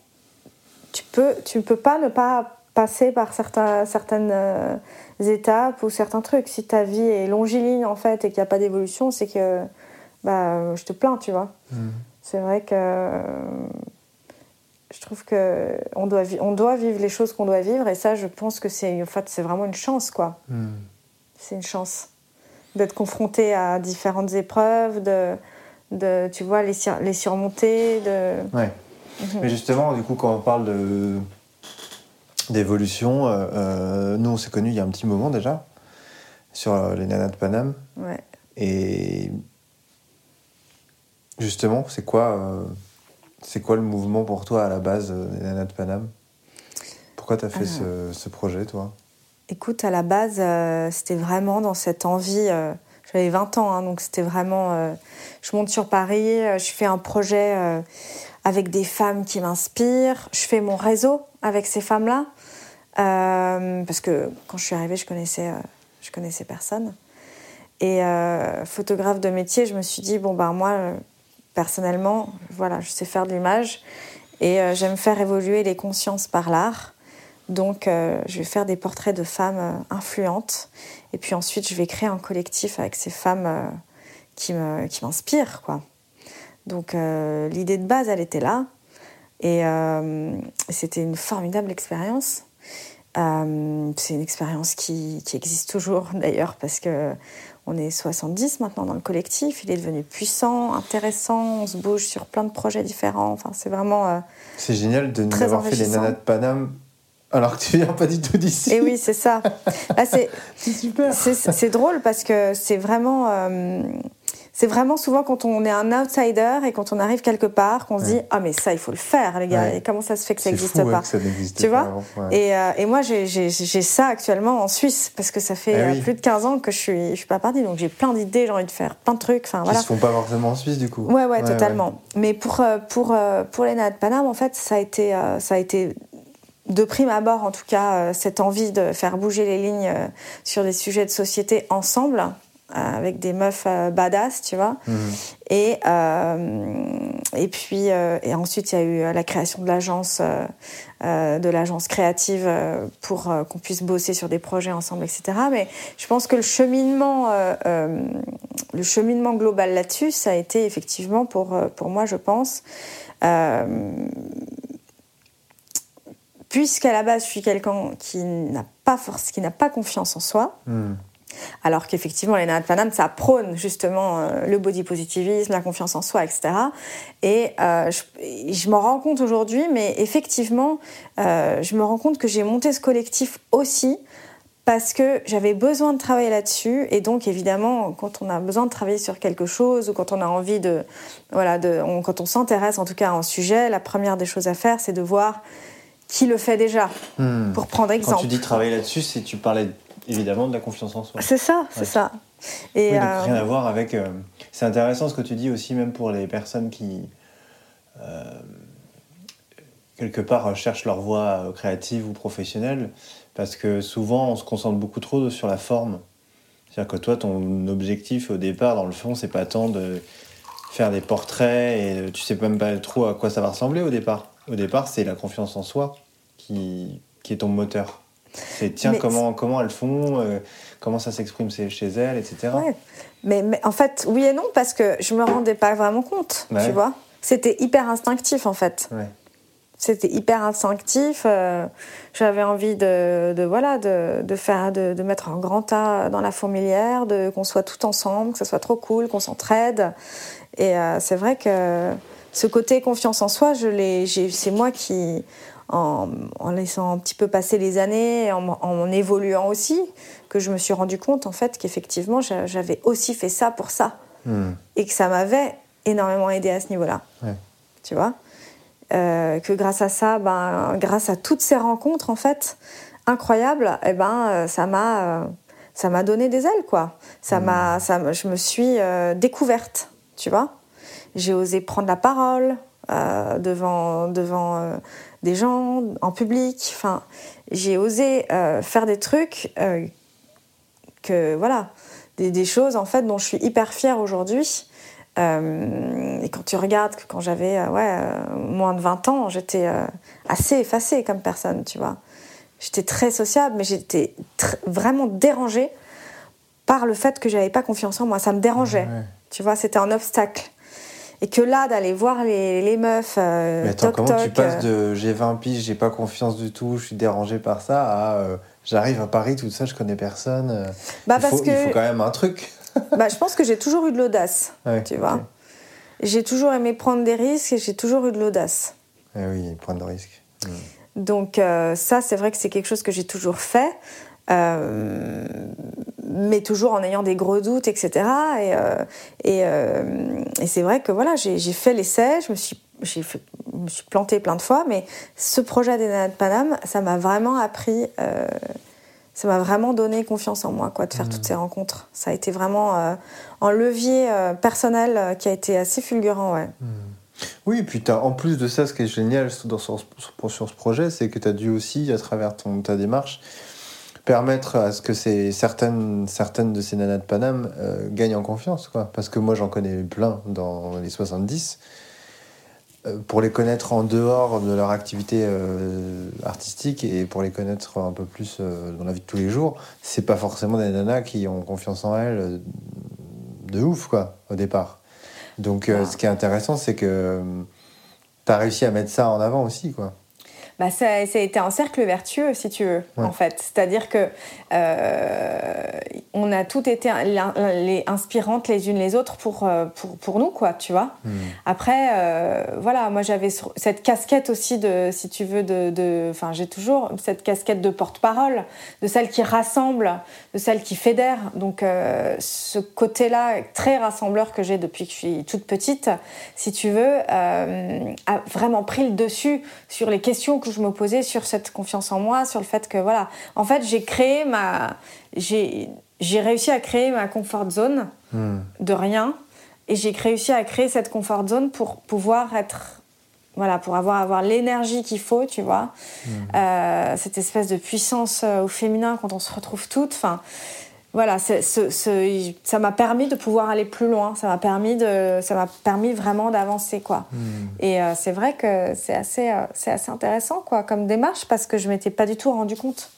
tu peux, tu peux pas ne pas passer par certains, certaines euh, étapes ou certains trucs. Si ta vie est longiligne, en fait, et qu'il n'y a pas d'évolution, c'est que bah, je te plains, tu vois. Hmm. C'est vrai que je trouve que on doit, on doit vivre les choses qu'on doit vivre, et ça, je pense que c'est en fait, c'est vraiment une chance, quoi. Hmm. C'est une chance d'être confronté à différentes épreuves, de de, tu vois, les, les surmonter. De... Ouais. Mhm. Mais justement, du coup, quand on parle de d'évolution, euh, euh, nous, on s'est connus il y a un petit moment déjà, sur euh, les nanas de Paname. Ouais. Et justement, c'est quoi, c'est quoi le mouvement pour toi à la base des nanas de Paname? Pourquoi tu as fait ce, ce, projet, toi? Écoute, à la base, c'était vraiment dans cette envie j'avais 20 ans, hein, donc c'était vraiment. Euh, je monte sur Paris, euh, je fais un projet euh, avec des femmes qui m'inspirent, je fais mon réseau avec ces femmes-là. parce que quand je suis arrivée, je connaissais, je connaissais personne. Et photographe de métier, je me suis dit, bon, ben moi, personnellement, voilà, je sais faire de l'image et j'aime faire évoluer les consciences par l'art. Donc, je vais faire des portraits de femmes influentes et puis ensuite, je vais créer un collectif avec ces femmes euh, qui m'inspirent, quoi. Donc euh, l'idée de base, elle était là. Et euh, c'était une formidable expérience. c'est une expérience qui, qui, existe toujours d'ailleurs parce que on est 70 maintenant dans le collectif. Il est devenu puissant, intéressant. On se bouge sur plein de projets différents. Enfin, c'est vraiment. c'est génial de nous avoir fait les nanas de Paname alors que tu viens pas du tout d'ici. Et oui, c'est ça. c'est super. C'est drôle parce que c'est vraiment, euh, c'est vraiment souvent quand on est un outsider et quand on arrive quelque part qu'on se dit ah mais ça il faut le faire les gars. Et comment ça se fait que ça n'existe pas que ça Tu vois et, euh, et, moi j'ai ça actuellement en Suisse parce que ça fait eh euh, plus de 15 ans que je suis je suis pas partie donc j'ai plein d'idées j'ai envie de faire plein de trucs. Enfin voilà. Qui se font pas forcément en Suisse du coup. Ouais ouais, totalement. Mais pour pour pour les de Paname en fait ça a été ça a été de prime abord, en tout cas, euh, cette envie de faire bouger les lignes euh, sur des sujets de société ensemble, avec des meufs badass, tu vois. Mhm. Et, et puis, et ensuite, il y a eu la création de l'agence, de l'agence créative pour qu'on puisse bosser sur des projets ensemble, etc. Mais je pense que le cheminement, le cheminement global là-dessus, ça a été effectivement pour, pour moi, je pense, puisqu'à la base, je suis quelqu'un qui n'a pas force, qui n'a pas confiance en soi. Hmm. Alors qu'effectivement, les Paname, ça prône justement euh, le body positivisme, la confiance en soi, etc. Et euh, je, je m'en rends compte aujourd'hui, mais effectivement, euh, je me rends compte que j'ai monté ce collectif aussi parce que j'avais besoin de travailler là-dessus. Et donc, évidemment, quand on a besoin de travailler sur quelque chose ou quand on a envie de. Voilà, de, quand on s'intéresse en tout cas à un sujet, la première des choses à faire, c'est de voir qui le fait déjà. Hmm. Pour prendre exemple. Quand tu dis travailler là-dessus, c'est tu parlais évidemment de la confiance en soi. C'est ça, c'est ça. Et oui, donc euh, rien à voir avec. Euh, c'est intéressant ce que tu dis aussi, même pour les personnes qui euh, quelque part cherchent leur voie créative ou professionnelle, parce que souvent on se concentre beaucoup trop sur la forme. C'est-à-dire que toi, ton objectif au départ, dans le fond, c'est pas tant de faire des portraits et tu sais même pas trop à quoi ça va ressembler au départ. Au départ, c'est la confiance en soi qui, qui est ton moteur. C'est tiens, comment, comment elles font, euh, comment ça s'exprime chez elles, etc. Mais, mais, en fait, oui et non, parce que je me rendais pas vraiment compte, tu vois. C'était hyper instinctif, en fait. C'était hyper instinctif. Euh, j'avais envie de, de, voilà, de, de faire, de, de, mettre un grand tas dans la fourmilière, de, qu'on soit tout ensemble, que ce soit trop cool, qu'on s'entraide. Et euh, c'est vrai que ce côté confiance en soi, c'est moi qui, en, laissant un petit peu passer les années, en, en, évoluant aussi, que je me suis rendu compte en fait qu'effectivement j'avais aussi fait ça pour ça hmm. et que ça m'avait énormément aidé à ce niveau-là. Tu vois, euh, que grâce à ça, ben, grâce à toutes ces rencontres en fait incroyables, et eh ben euh, ça m'a euh, ça m'a donné des ailes quoi. Ça hmm. m'a ça je me suis découverte, tu vois? J'ai osé prendre la parole euh, devant, devant euh, des gens, en public. Enfin, j'ai osé euh, faire des trucs que, voilà, des, des, choses en fait dont je suis hyper fière aujourd'hui. et quand tu regardes que quand j'avais ouais, moins de 20 ans, j'étais assez effacée comme personne, tu vois. J'étais très sociable, mais j'étais vraiment dérangée par le fait que j'avais pas confiance en moi. Ça me dérangeait. Tu vois, c'était un obstacle. Et que là, d'aller voir les, les meufs. Euh, mais attends, comment tu passes euh, de j'ai 20 piges, j'ai pas confiance du tout, je suis dérangé par ça, à euh, j'arrive à Paris, tout ça, je connais personne. Bah, il, parce faut, que... il faut quand même un truc. bah, je pense que j'ai toujours eu de l'audace, tu vois. J'ai toujours aimé prendre des risques et j'ai toujours eu de l'audace. Eh oui, prendre des risques. Hmm. Donc, ça, c'est vrai que c'est quelque chose que j'ai toujours fait. Euh, mais toujours en ayant des gros doutes, etc. Et, euh, et, euh, et c'est vrai que voilà, j'ai fait l'essai, je me suis, fait, me suis plantée plein de fois, mais ce projet des Nanas de Paname, ça m'a vraiment appris, ça m'a vraiment donné confiance en moi, quoi, de faire toutes mmh. ces rencontres. Ça a été vraiment un levier personnel qui a été assez fulgurant, ouais. Mmh. Oui, et puis as, en plus de ça, ce qui est génial dans, sur, sur, ce projet, c'est que tu as dû aussi, à travers ton, ta démarche, permettre à ce que certaines, certaines de ces nanas de Paname euh, gagnent en confiance. Quoi. Parce que moi, j'en connais plein dans les 70. Euh, pour les connaître en dehors de leur activité euh, artistique et pour les connaître un peu plus dans la vie de tous les jours, c'est pas forcément des nanas qui ont confiance en elles de ouf, quoi, au départ. Donc, ce qui est intéressant, c'est que tu as réussi à mettre ça en avant aussi, quoi bah, ça, ça, a été un cercle vertueux, si tu veux, en fait. C'est-à-dire que euh, on a toutes été les inspirantes les unes les autres pour, euh, pour, pour nous, quoi, tu vois. Hmm. Après, euh, voilà, moi j'avais cette casquette aussi de, si tu veux, de. Enfin, j'ai toujours cette casquette de porte-parole, de celle qui rassemble, de celle qui fédère. Donc, euh, ce côté-là, très rassembleur que j'ai depuis que je suis toute petite, si tu veux, a vraiment pris le dessus sur les questions que je me posais sur cette confiance en moi, sur le fait que voilà, en fait, j'ai créé ma, j'ai, j'ai réussi à créer ma comfort zone hmm. de rien, et j'ai réussi à créer cette comfort zone pour pouvoir être, voilà, pour avoir avoir l'énergie qu'il faut, tu vois, hmm. euh, cette espèce de puissance euh, au féminin quand on se retrouve toutes, enfin. Voilà, ça m'a permis de pouvoir aller plus loin. Ça m'a permis de, ça m'a permis vraiment d'avancer, quoi. Hmm. Et euh, c'est vrai que c'est assez, euh, c'est assez intéressant, quoi, comme démarche, parce que je m'étais pas du tout rendu compte,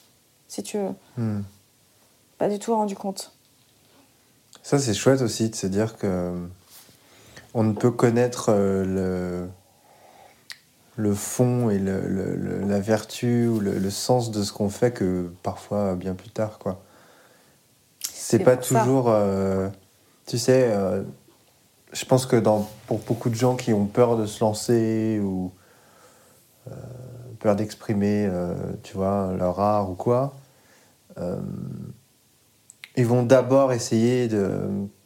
si tu veux. Hmm. Pas du tout rendu compte. Ça, c'est chouette aussi de se dire que on ne peut connaître euh, le le fond et le, la vertu ou le, sens de ce qu'on fait que parfois bien plus tard, quoi. C'est pas toujours. Euh, tu sais, euh, je pense que dans, pour beaucoup de gens qui ont peur de se lancer ou euh, peur d'exprimer, tu vois, leur art ou quoi, ils vont d'abord essayer de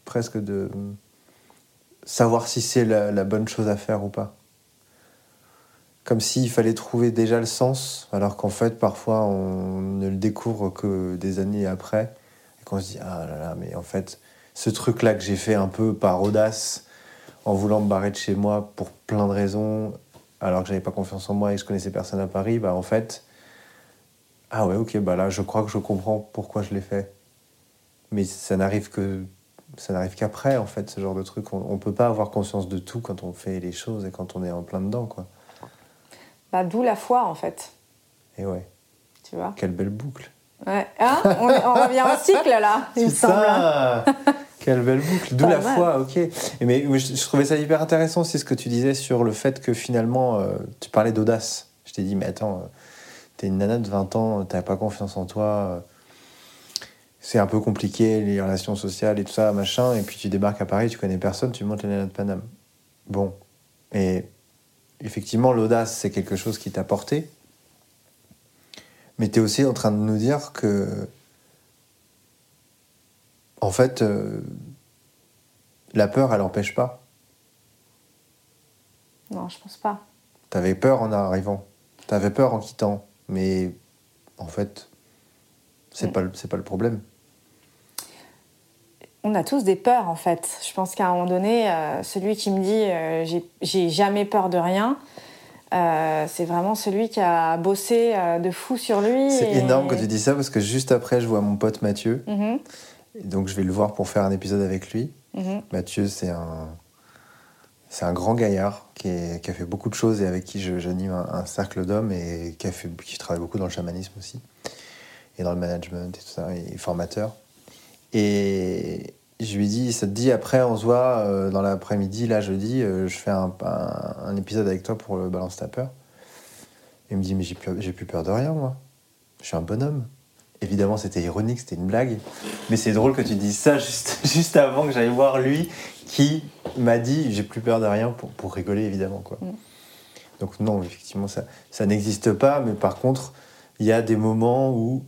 presque de savoir si c'est la, la bonne chose à faire ou pas comme s'il fallait trouver déjà le sens, alors qu'en fait, parfois, on ne le découvre que des années après, qu'on se dit Ah là là, mais en fait, ce truc-là que j'ai fait un peu par audace, en voulant me barrer de chez moi pour plein de raisons, alors que j'avais pas confiance en moi et que je connaissais personne à Paris, bah en fait, ah ouais, ok, bah là, je crois que je comprends pourquoi je l'ai fait. Mais ça n'arrive que ça n'arrive qu'après, en fait, ce genre de truc. On, on peut pas avoir conscience de tout quand on fait les choses et quand on est en plein dedans, quoi. Bah, D'où la foi, en fait. Et ouais. Tu vois? Quelle belle boucle. Ouais. Hein on, revient au cycle, là, il me semble. Ça Quelle belle boucle. D'où la foi, ok. Mais, je, trouvais ça hyper intéressant aussi ce que tu disais sur le fait que finalement, euh, tu parlais d'audace. Je t'ai dit, mais attends, euh, t'es une nana de 20 ans, t'as pas confiance en toi. Euh, c'est un peu compliqué, les relations sociales et tout ça, machin. Et puis tu débarques à Paris, tu connais personne, tu montes les nanas de Paname. Bon. Et effectivement, l'audace, c'est quelque chose qui t'a porté. Mais tu es aussi en train de nous dire que, en fait, euh, la peur, elle n'empêche pas. Non, je pense pas. T'avais peur en arrivant. T'avais peur en quittant. Mais en fait, c'est mm. pas, pas le problème on a tous des peurs en fait. Je pense qu'à un moment donné, euh, celui qui me dit euh, j'ai jamais peur de rien, euh, c'est vraiment celui qui a bossé de fou sur lui. C'est énorme que tu dis ça parce que juste après, je vois mon pote Mathieu. Mhm. donc je vais le voir pour faire un épisode avec lui. Mhm. Mathieu, c'est un, c'est un grand gaillard qui, a fait beaucoup de choses et avec qui j'anime un, un, cercle d'hommes et qui, a fait, qui travaille beaucoup dans le chamanisme aussi et dans le management et tout ça, et formateur. Et je lui dis, ça te dit après, on se voit euh, dans l'après-midi, là, jeudi, euh, je fais un, un, épisode avec toi pour le Balance Tapper. Il me dit, mais j'ai plus, plus peur de rien, moi. Je suis un bonhomme. Évidemment, c'était ironique, c'était une blague. Mais c'est drôle que tu dises ça juste, juste avant que j'aille voir lui, qui m'a dit, j'ai plus peur de rien, pour, pour rigoler, évidemment. Quoi. Mm. Donc non, effectivement, ça, ça n'existe pas. Mais par contre, il y a des moments où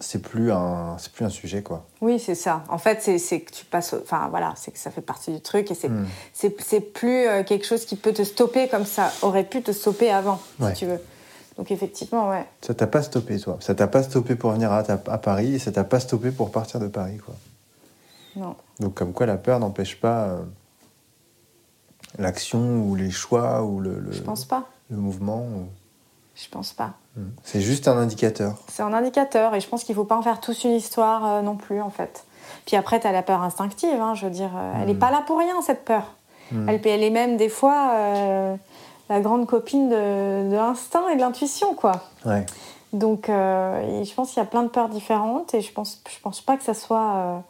c'est plus un c'est plus un sujet quoi. Oui c'est ça. En fait c'est que tu passes enfin voilà c'est que ça fait partie du truc et c'est hmm. c'est plus euh, quelque chose qui peut te stopper comme ça aurait pu te stopper avant si tu veux. Donc effectivement ouais. Ça t'a pas stoppé toi. Ça t'a pas stoppé pour venir à, à Paris et ça t'a pas stoppé pour partir de Paris quoi. Non. Donc comme quoi la peur n'empêche pas euh, l'action ou les choix ou le, le, je pense pas. le mouvement je pense pas. C'est juste un indicateur. C'est un indicateur et je pense qu'il ne faut pas en faire tous une histoire euh, non plus en fait. Puis après, tu as la peur instinctive, hein, je veux dire, euh, elle n'est hmm. pas là pour rien cette peur. Hmm. Elle, elle, est même des fois euh, la grande copine de, l'instinct et de l'intuition quoi. Ouais. Donc je pense qu'il y a plein de peurs différentes et je pense, je pense pas que ça soit,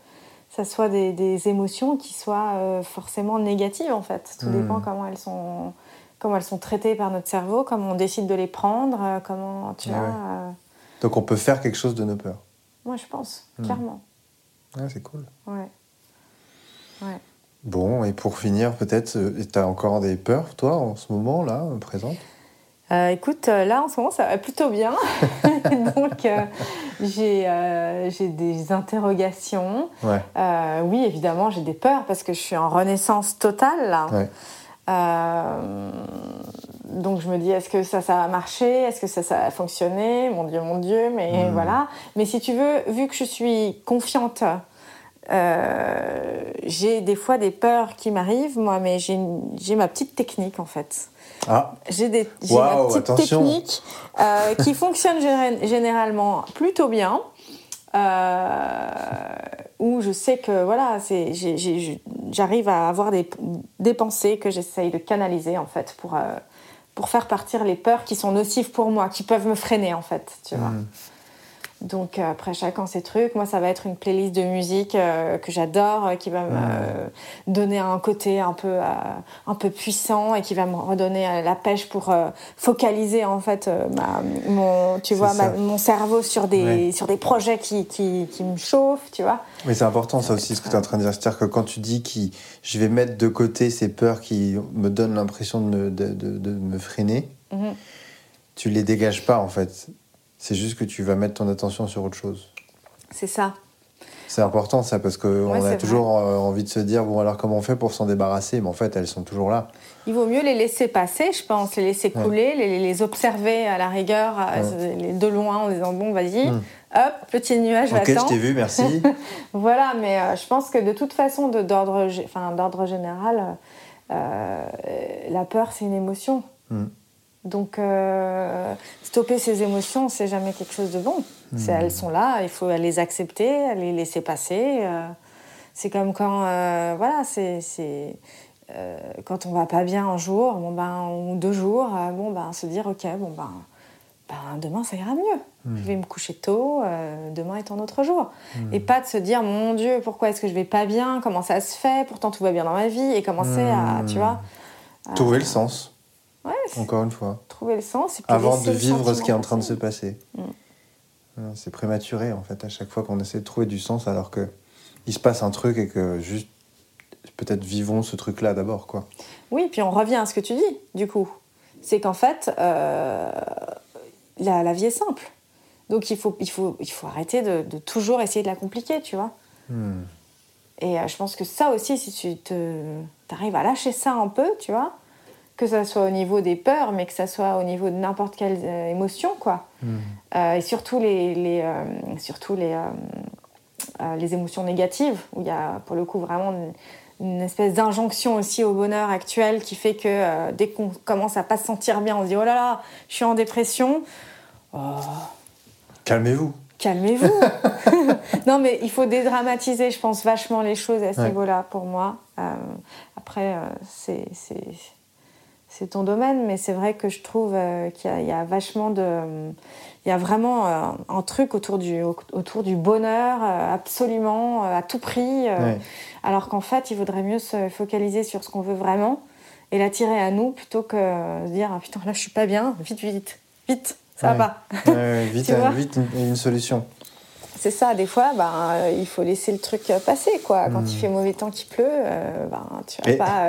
ça soit des, des, émotions qui soient forcément négatives en fait. Tout hmm. dépend comment elles sont comment elles sont traitées par notre cerveau, comment on décide de les prendre, euh, comment tu vois. Euh. Donc on peut faire quelque chose de nos peurs. Moi je pense, hmm. clairement. Ouais, c'est cool. Ouais. Ouais. Bon, et pour finir, peut-être, euh, tu as encore des peurs, toi, en ce moment, là, présente écoute, là en ce moment ça va plutôt bien. Donc j'ai des interrogations. Ouais. oui, évidemment, j'ai des peurs parce que je suis en renaissance totale là. Ouais. Euh, donc je me dis, est-ce que ça, ça va marcher Est-ce que ça, ça va fonctionner Mon Dieu, mon Dieu, mais hmm. voilà. Mais si tu veux, vu que je suis confiante, euh, j'ai des fois des peurs qui m'arrivent, moi, mais j'ai ma petite technique en fait. Ah. J'ai ma petite technique euh, qui fonctionne généralement plutôt bien. Où je sais que voilà, j'arrive à avoir des, des pensées que j'essaye de canaliser en fait pour, pour faire partir les peurs qui sont nocives pour moi, qui peuvent me freiner en fait, tu vois. Hmm. Donc euh, après chacun ses trucs. Moi, ça va être une playlist de musique euh, que j'adore, euh, qui va me donner un côté un peu un peu puissant et qui va me redonner la pêche pour focaliser en fait ma, mon tu vois mon cerveau sur des sur des projets qui, qui, qui me chauffent, tu vois. Mais c'est important ça aussi ce que tu es en train de dire, c'est-à-dire que quand tu dis que je vais mettre de côté ces peurs qui me donnent l'impression de me, de, de, me freiner, mhm. tu les dégages pas en fait c'est juste que tu vas mettre ton attention sur autre chose. C'est ça. C'est important ça parce qu'on a toujours euh, envie de se dire bon alors comment on fait pour s'en débarrasser? Mais en fait elles sont toujours là. Il vaut mieux les laisser passer je pense, les laisser couler, les, observer à la rigueur de loin en disant bon vas-y, hmm. hop petit nuage Ok je t'ai vu merci. voilà mais euh, je pense que de toute façon d'ordre enfin, général euh, la peur c'est une émotion. Hmm. Donc, euh, stopper ces émotions, c'est jamais quelque chose de bon. Hmm. Elles sont là, il faut les accepter, les laisser passer. Euh, c'est comme quand, euh, voilà, c'est quand on va pas bien un jour, bon ben, ou deux jours, bon ben, se dire, ok, bon ben, ben demain ça ira mieux. Hmm. Je vais me coucher tôt, demain est un autre jour. Hmm. Et pas de se dire, mon Dieu, pourquoi est-ce que je vais pas bien? Comment ça se fait? Pourtant tout va bien dans ma vie. Et commencer à, tu vois. Trouver le sens. Encore une fois. Trouver le sens. Avant de vivre ce qui est en train de se passer. Mm. C'est prématuré, en fait, à chaque fois qu'on essaie de trouver du sens, alors que il se passe un truc et que juste, peut-être vivons ce truc-là d'abord, quoi. Oui, puis on revient à ce que tu dis, du coup. C'est qu'en fait, euh, la, vie est simple. Donc il faut, il faut, il faut arrêter de, toujours essayer de la compliquer, tu vois. Hmm. Et euh, je pense que ça aussi, si tu te, arrives à lâcher ça un peu, tu vois, que ça soit au niveau des peurs, mais que ça soit au niveau de n'importe quelle euh, émotion, quoi. Hmm. Euh, et surtout les, les euh, surtout les, les émotions négatives, où il y a pour le coup vraiment une, espèce d'injonction aussi au bonheur actuel qui fait que dès qu'on commence à pas se sentir bien, on se dit oh là là, je suis en dépression. Oh. Calmez-vous. Calmez-vous. non, mais il faut dédramatiser, je pense, vachement les choses à ce niveau-là pour moi. après, c'est c'est ton domaine, mais c'est vrai que je trouve euh, qu'il y, a vachement de. Il y a vraiment euh, un truc autour du, autour du bonheur, euh, absolument, à tout prix. Alors qu'en fait, il vaudrait mieux se focaliser sur ce qu'on veut vraiment et l'attirer à nous plutôt que se dire ah, putain, là, je suis pas bien, vite, vite, vite, ça va pas. vite, vite une, solution. C'est ça, des fois, ben, euh, il faut laisser le truc euh, passer. Quoi. Quand il hmm. fait mauvais temps, qu'il pleut, euh, ben, tu vas pas.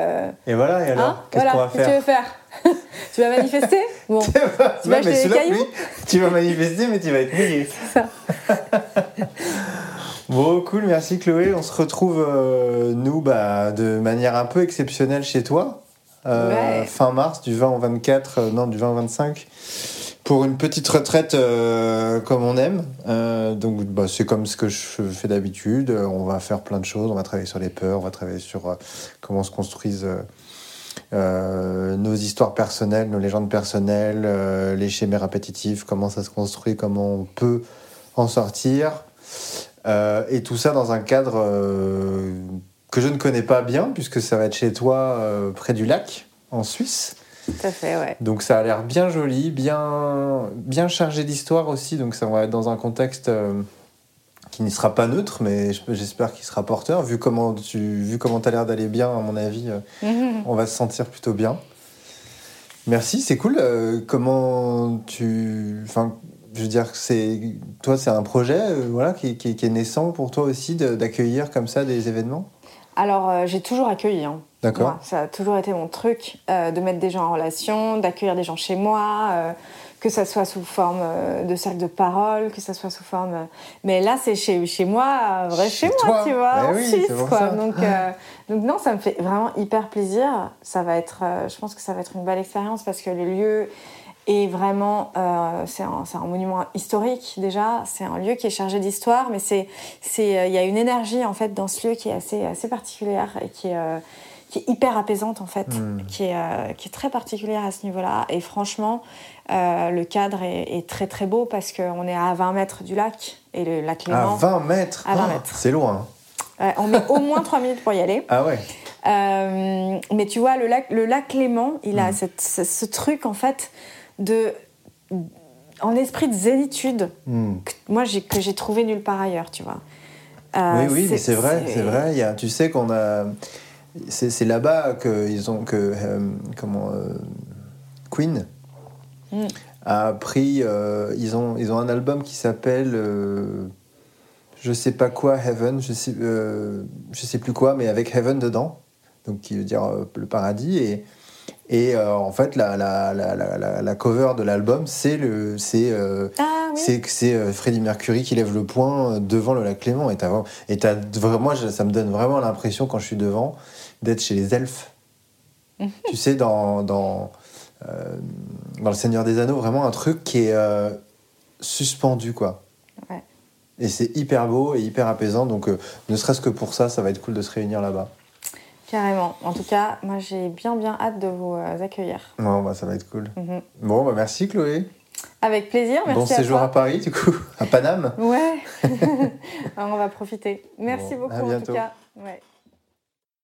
Et voilà, et alors hein Qu'est-ce qu'on va faire tu veux faire Tu vas manifester? Bon. tu vas acheter des cailloux? Tu vas manifester, mais tu vas être mouillé. C'est ça. bon, cool, merci Chloé. On se retrouve, nous, bah, de manière un peu exceptionnelle chez toi. Fin mars, du 20 au 24, non, du 20 au 25 pour une petite retraite euh, comme on aime. Euh, donc bah, c'est comme ce que je fais d'habitude. On va faire plein de choses. On va travailler sur les peurs, on va travailler sur euh, comment se construisent nos histoires personnelles, nos légendes personnelles, les schémas répétitifs, comment ça se construit, comment on peut en sortir. et tout ça dans un cadre que je ne connais pas bien, puisque ça va être chez toi près du lac, en Suisse. Tout à fait, ouais. Donc ça a l'air bien joli, bien, bien chargé d'histoire aussi. Donc ça va être dans un contexte euh, qui ne sera pas neutre, mais j'espère qu'il sera porteur. Vu comment tu vu comment as l'air d'aller bien, à mon avis, euh, on va se sentir plutôt bien. Merci, c'est cool. Euh, comment tu, enfin, je veux dire, c'est toi, c'est un projet, voilà, qui, qui, est naissant pour toi aussi d'accueillir comme ça des événements? Alors, j'ai toujours accueilli. Hein. D'accord. ça a toujours été mon truc euh, de mettre des gens en relation, d'accueillir des gens chez moi, euh, que ça soit sous forme euh, de cercle de parole, que ça soit sous forme. Mais là, c'est chez, chez moi, vrai chez, moi, tu vois, ben en Suisse, quoi. Donc, donc, non, ça me fait vraiment hyper plaisir. Ça va être, je pense que ça va être une belle expérience parce que le lieu est vraiment, c'est un, un, monument historique déjà. C'est un lieu qui est chargé d'histoire, mais c'est, il y a une énergie en fait dans ce lieu qui est assez, assez particulière et qui est qui est hyper apaisante en fait, Hmm. qui, est, euh, qui est très particulière à ce niveau-là. Et franchement, euh, le cadre est, est très très beau parce qu'on est à 20 mètres du lac et le lac À Léman. 20 mètres À 20 Oh, mètres. C'est loin. Ouais, on met au moins 3 minutes pour y aller. Ah ouais. Euh, mais tu vois, le lac, le lac Léman, il a Mm. cette- ce, ce truc en fait de. en esprit de zénitude Hmm. que moi j'ai, que j'ai trouvé nulle part ailleurs, tu vois. Oui, oui, mais c'est vrai, c'est vrai. Il y a, tu sais qu'on a. C'est là-bas que ils ont que euh, comment euh, Queen Mm. a pris. euh, ils ont ils ont un album qui s'appelle je sais pas quoi Heaven, je sais je sais plus quoi, mais avec Heaven dedans, donc qui veut dire le paradis et et euh, en fait la la, la, la, la- la cover de l'album c'est le c'est euh, Ah oui. c'est que c'est euh, Freddie Mercury qui lève le poing euh, devant le lac Clément. Et, t'as vraiment- et moi, je- ça me donne vraiment l'impression, quand je suis devant, d'être chez les elfes. tu sais, dans, dans, euh, dans Le Seigneur des Anneaux, vraiment un truc qui est euh, suspendu, quoi. Ouais. Et c'est hyper beau et hyper apaisant. Donc, ne serait-ce que pour ça, ça va être cool de se réunir là-bas. Carrément. En tout cas, moi j'ai bien bien hâte de vous accueillir. Bon, bah, ça va être cool. Mhm. Bon, bah, merci, Chloé. Avec plaisir, merci bon à séjour toi. à Paris, du coup, à Paname. Ouais. On va profiter. Merci Bon, beaucoup à en tout cas. Ouais.